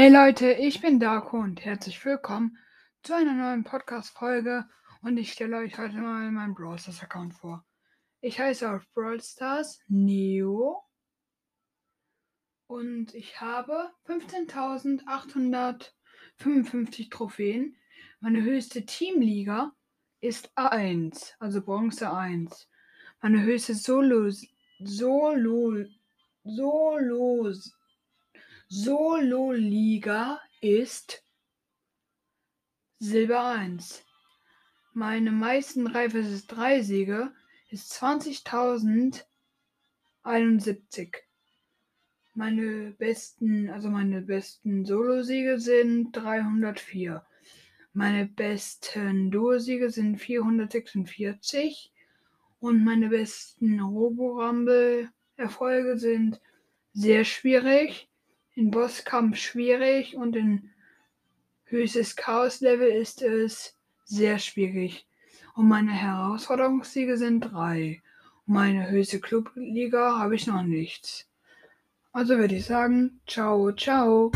Hey Leute, ich bin Darko und herzlich willkommen zu einer neuen Podcast-Folge und ich stelle euch heute mal meinen Brawl Stars Account vor. Ich heiße auf Brawl Stars Neo und ich habe 15.855 Trophäen. Meine höchste Teamliga ist A1, also Bronze 1. Meine höchste Solo Solo Solo Solo-Liga ist Silber 1. Meine meisten 3 vs 3 Siege ist 20.071. Meine besten, also meine besten Solo-Siege sind 304. Meine besten Duo-Siege sind 446. Und meine besten Roborumble-Erfolge sind sehr schwierig in Bosskampf schwierig und in höchstes Chaos-Level ist es sehr schwierig. Und meine Herausforderungssiege sind drei. Und meine höchste Clubliga habe ich noch nichts. Also würde ich sagen, ciao, ciao.